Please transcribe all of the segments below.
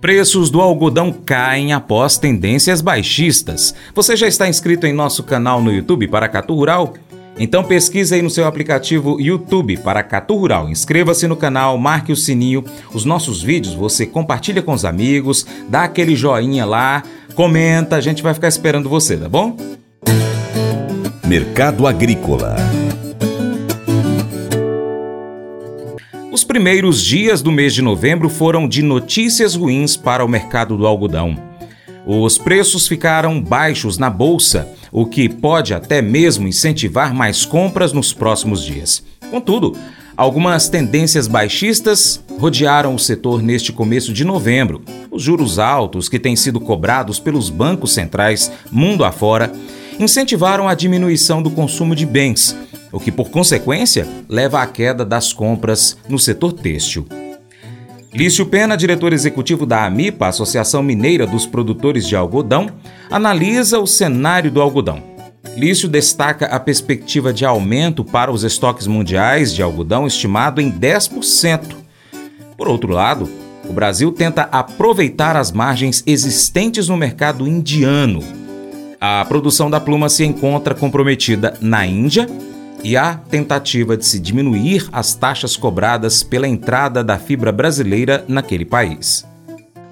Preços do algodão caem após tendências baixistas. Você já está inscrito em nosso canal no YouTube Paracatu Rural? Então pesquise aí no seu aplicativo YouTube Paracatu Rural. Inscreva-se no canal, marque o sininho. Os nossos vídeos você compartilha com os amigos, dá aquele joinha lá, comenta, a gente vai ficar esperando você, tá bom? Mercado Agrícola primeiros dias do mês de novembro foram de notícias ruins para o mercado do algodão. Os preços ficaram baixos na bolsa, o que pode até mesmo incentivar mais compras nos próximos dias. Contudo, algumas tendências baixistas rodearam o setor neste começo de novembro. Os juros altos que têm sido cobrados pelos bancos centrais mundo afora incentivaram a diminuição do consumo de bens o que, por consequência, leva à queda das compras no setor têxtil. Lício Pena, diretor executivo da AMIPA, Associação Mineira dos Produtores de Algodão, analisa o cenário do algodão. Lício destaca a perspectiva de aumento para os estoques mundiais de algodão estimado em 10%. Por outro lado, o Brasil tenta aproveitar as margens existentes no mercado indiano. A produção da pluma se encontra comprometida na Índia e há tentativa de se diminuir as taxas cobradas pela entrada da fibra brasileira naquele país.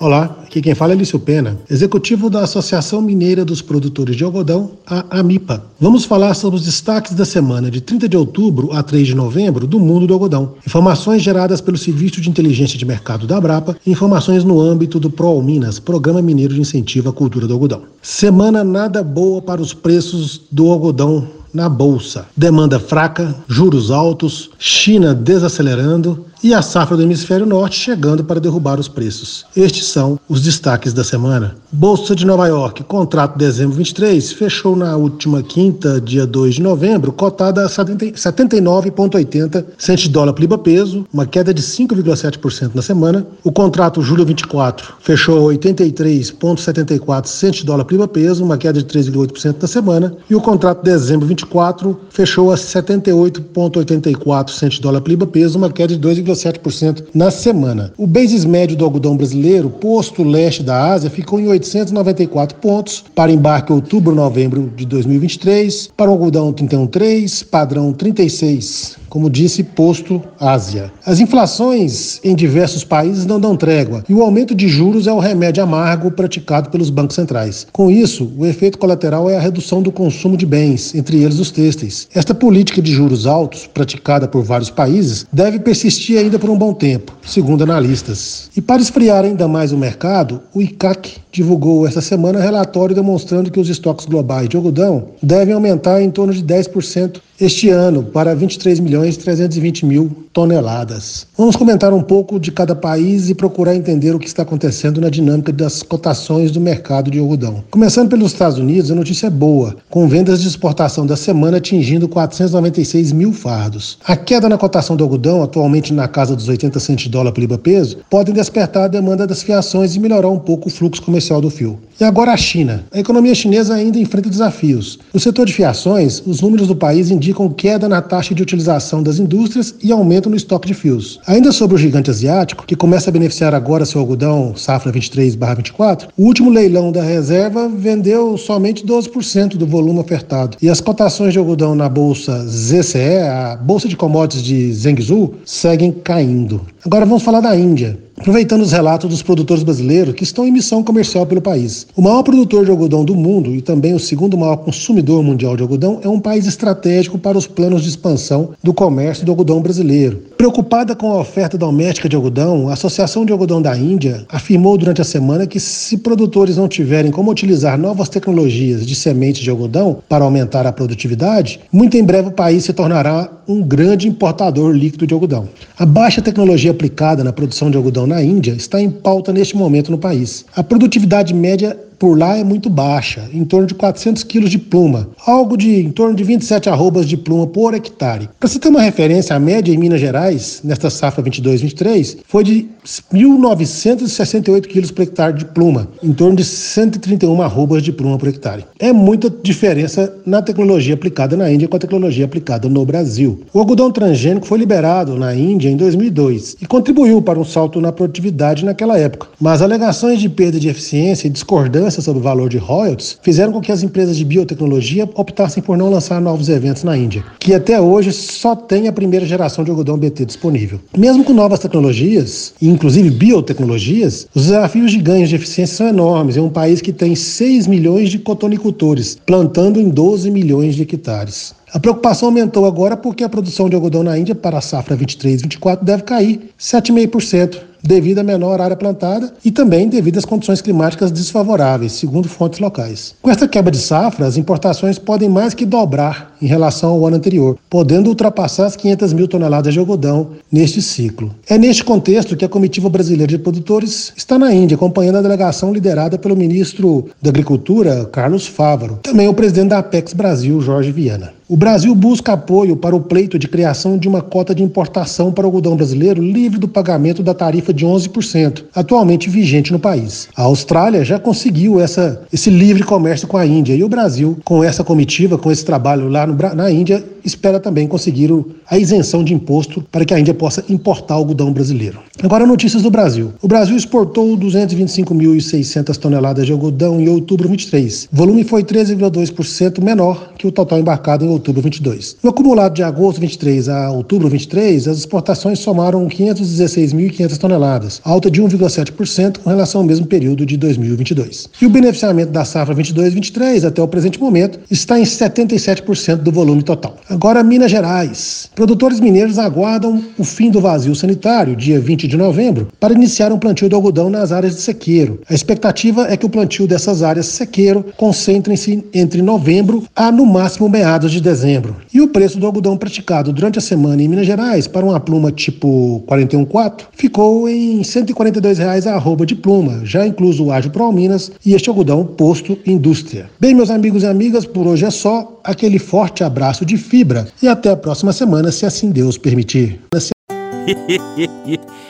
Olá, aqui quem fala é Lício Pena, executivo da Associação Mineira dos Produtores de Algodão, a AMIPA. Vamos falar sobre os destaques da semana de 30 de outubro a 3 de novembro do mundo do algodão. Informações geradas pelo Serviço de Inteligência de Mercado da Abrapa e informações no âmbito do ProAlminas, Minas, Programa Mineiro de Incentivo à Cultura do Algodão. Semana nada boa para os preços do algodão na bolsa. Demanda fraca, juros altos, China desacelerando e a safra do hemisfério norte chegando para derrubar os preços. Estes são os destaques da semana. Bolsa de Nova York, contrato dezembro 23, fechou na última quinta, dia 2 de novembro, cotada a 79,80 centos de dólar por libra peso, uma queda de 5,7% na semana. O contrato julho 24 fechou a 83,74 centos de dólar por libra peso, uma queda de 3,8% na semana. E o contrato dezembro 24 fechou a 78,84 centos de dólar por libra peso, uma queda de 2, 0,7% na semana. O basis médio do algodão brasileiro, posto leste da Ásia, ficou em 894 pontos para embarque outubro-novembro de 2023, para o algodão 31,3, padrão 36 como disse posto Ásia. As inflações em diversos países não dão trégua e o aumento de juros é o remédio amargo praticado pelos bancos centrais. Com isso, o efeito colateral é a redução do consumo de bens, entre eles os têxteis. Esta política de juros altos, praticada por vários países, deve persistir ainda por um bom tempo, segundo analistas. E para esfriar ainda mais o mercado, o ICAC divulgou esta semana relatório demonstrando que os estoques globais de algodão devem aumentar em torno de 10% este ano para 23 milhões 320 mil toneladas. Vamos comentar um pouco de cada país e procurar entender o que está acontecendo na dinâmica das cotações do mercado de algodão. Começando pelos Estados Unidos, a notícia é boa, com vendas de exportação da semana atingindo 496 mil fardos. A queda na cotação do algodão, atualmente na casa dos 80 centos de dólar por libra peso, podem despertar a demanda das fiações e melhorar um pouco o fluxo comercial do fio. E agora a China. A economia chinesa ainda enfrenta desafios. No setor de fiações, os números do país indicam indicam queda na taxa de utilização das indústrias e aumento no estoque de fios. Ainda sobre o gigante asiático, que começa a beneficiar agora seu algodão safra 23/24, o último leilão da reserva vendeu somente 12% do volume ofertado. E as cotações de algodão na bolsa ZCE, a bolsa de commodities de Zhengzhou, seguem caindo. Agora vamos falar da Índia aproveitando os relatos dos produtores brasileiros que estão em missão comercial pelo país. O maior produtor de algodão do mundo e também o segundo maior consumidor mundial de algodão é um país estratégico para os planos de expansão do comércio do algodão brasileiro. Preocupada com a oferta doméstica de algodão, a Associação de Algodão da Índia afirmou durante a semana que se produtores não tiverem como utilizar novas tecnologias de sementes de algodão para aumentar a produtividade, muito em breve o país se tornará um grande importador líquido de algodão. A baixa tecnologia aplicada na produção de algodão na Índia está em pauta neste momento no país. A produtividade média por lá é muito baixa, em torno de 400 quilos de pluma, algo de em torno de 27 arrobas de pluma por hectare. Para você ter uma referência, a média em Minas Gerais, nesta safra 22-23, foi de 1.968 quilos por hectare de pluma, em torno de 131 arrobas de pluma por hectare. É muita diferença na tecnologia aplicada na Índia com a tecnologia aplicada no Brasil. O algodão transgênico foi liberado na Índia em 2002 e contribuiu para um salto na produtividade naquela época. Mas alegações de perda de eficiência e discordância sobre o valor de royalties fizeram com que as empresas de biotecnologia optassem por não lançar novos eventos na Índia, que até hoje só tem a primeira geração de algodão BT disponível. Mesmo com novas tecnologias, inclusive biotecnologias, os desafios de ganhos de eficiência são enormes. É um país que tem 6 milhões de cotonicultores, plantando em 12 milhões de hectares. A preocupação aumentou agora porque a produção de algodão na Índia para a safra 23-24 deve cair 7,5% devido à menor área plantada e também devido às condições climáticas desfavoráveis, segundo fontes locais. Com esta quebra de safra, as importações podem mais que dobrar em relação ao ano anterior, podendo ultrapassar as 500 mil toneladas de algodão neste ciclo. É neste contexto que a comitiva brasileira de produtores está na Índia, acompanhando a delegação liderada pelo ministro da Agricultura, Carlos Fávaro, também o presidente da Apex Brasil, Jorge Viana. O Brasil busca apoio para o pleito de criação de uma cota de importação para o algodão brasileiro livre do pagamento da tarifa de 11%, atualmente vigente no país. A Austrália já conseguiu essa, esse livre comércio com a Índia e o Brasil, com essa comitiva, com esse trabalho lá no, na Índia, espera também conseguir a isenção de imposto para que a Índia possa importar algodão brasileiro. Agora, notícias do Brasil. O Brasil exportou 225.600 toneladas de algodão em outubro 23. O volume foi 13,2% menor que o total embarcado em outubro 22. No acumulado de agosto 23 a outubro 23, as exportações somaram 516.500 toneladas, alta de 1,7% com relação ao mesmo período de 2022. E o beneficiamento da safra 22-23 até o presente momento está em 77% do volume total. Agora, Minas Gerais. Produtores mineiros aguardam o fim do vazio sanitário, dia 20 de novembro, para iniciar um plantio de algodão nas áreas de sequeiro. A expectativa é que o plantio dessas áreas sequeiro concentrem-se entre novembro a, no máximo, meados de dezembro. E o preço do algodão praticado durante a semana em Minas Gerais para uma pluma tipo 41,4 ficou em 142 reais a arroba de pluma, já incluso o ágio Pro Minas e este algodão posto indústria. Bem, meus amigos e amigas, por hoje é só. Aquele forte abraço de fibra e até a próxima semana, se assim Deus permitir.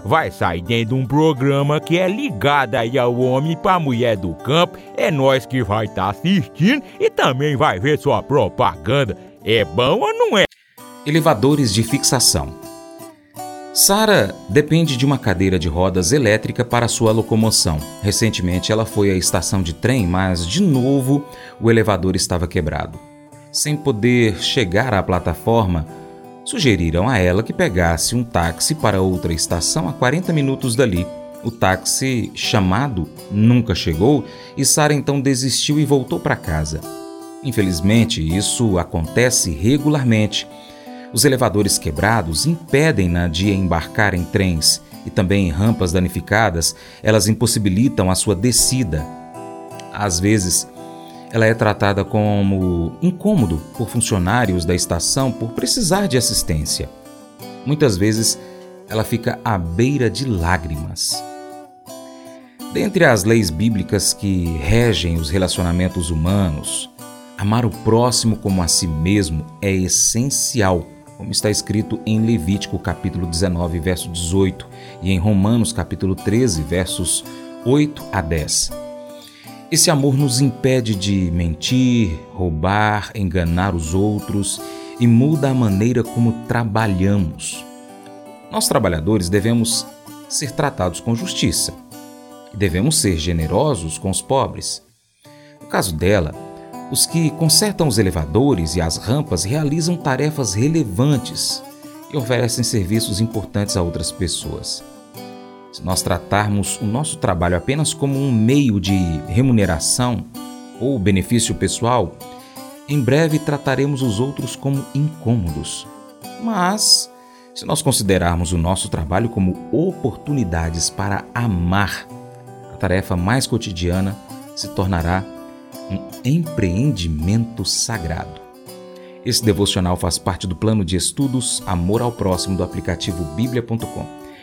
vai sair dentro de um programa que é ligado aí ao homem para mulher do campo. É nós que vai estar tá assistindo e também vai ver sua propaganda. É bom ou não é? Elevadores de fixação. Sara depende de uma cadeira de rodas elétrica para sua locomoção. Recentemente ela foi à estação de trem, mas de novo o elevador estava quebrado. Sem poder chegar à plataforma, Sugeriram a ela que pegasse um táxi para outra estação a 40 minutos dali. O táxi chamado nunca chegou e Sara então desistiu e voltou para casa. Infelizmente, isso acontece regularmente. Os elevadores quebrados impedem-na de embarcar em trens e também em rampas danificadas, elas impossibilitam a sua descida. Às vezes, ela é tratada como incômodo por funcionários da estação por precisar de assistência. Muitas vezes ela fica à beira de lágrimas. Dentre as leis bíblicas que regem os relacionamentos humanos, amar o próximo como a si mesmo é essencial, como está escrito em Levítico capítulo 19, verso 18 e em Romanos capítulo 13, versos 8 a 10. Esse amor nos impede de mentir, roubar, enganar os outros e muda a maneira como trabalhamos. Nós, trabalhadores, devemos ser tratados com justiça e devemos ser generosos com os pobres. No caso dela, os que consertam os elevadores e as rampas realizam tarefas relevantes e oferecem serviços importantes a outras pessoas. Se nós tratarmos o nosso trabalho apenas como um meio de remuneração ou benefício pessoal, em breve trataremos os outros como incômodos. Mas, se nós considerarmos o nosso trabalho como oportunidades para amar, a tarefa mais cotidiana se tornará um empreendimento sagrado. Esse devocional faz parte do plano de estudos Amor ao Próximo do aplicativo bíblia.com.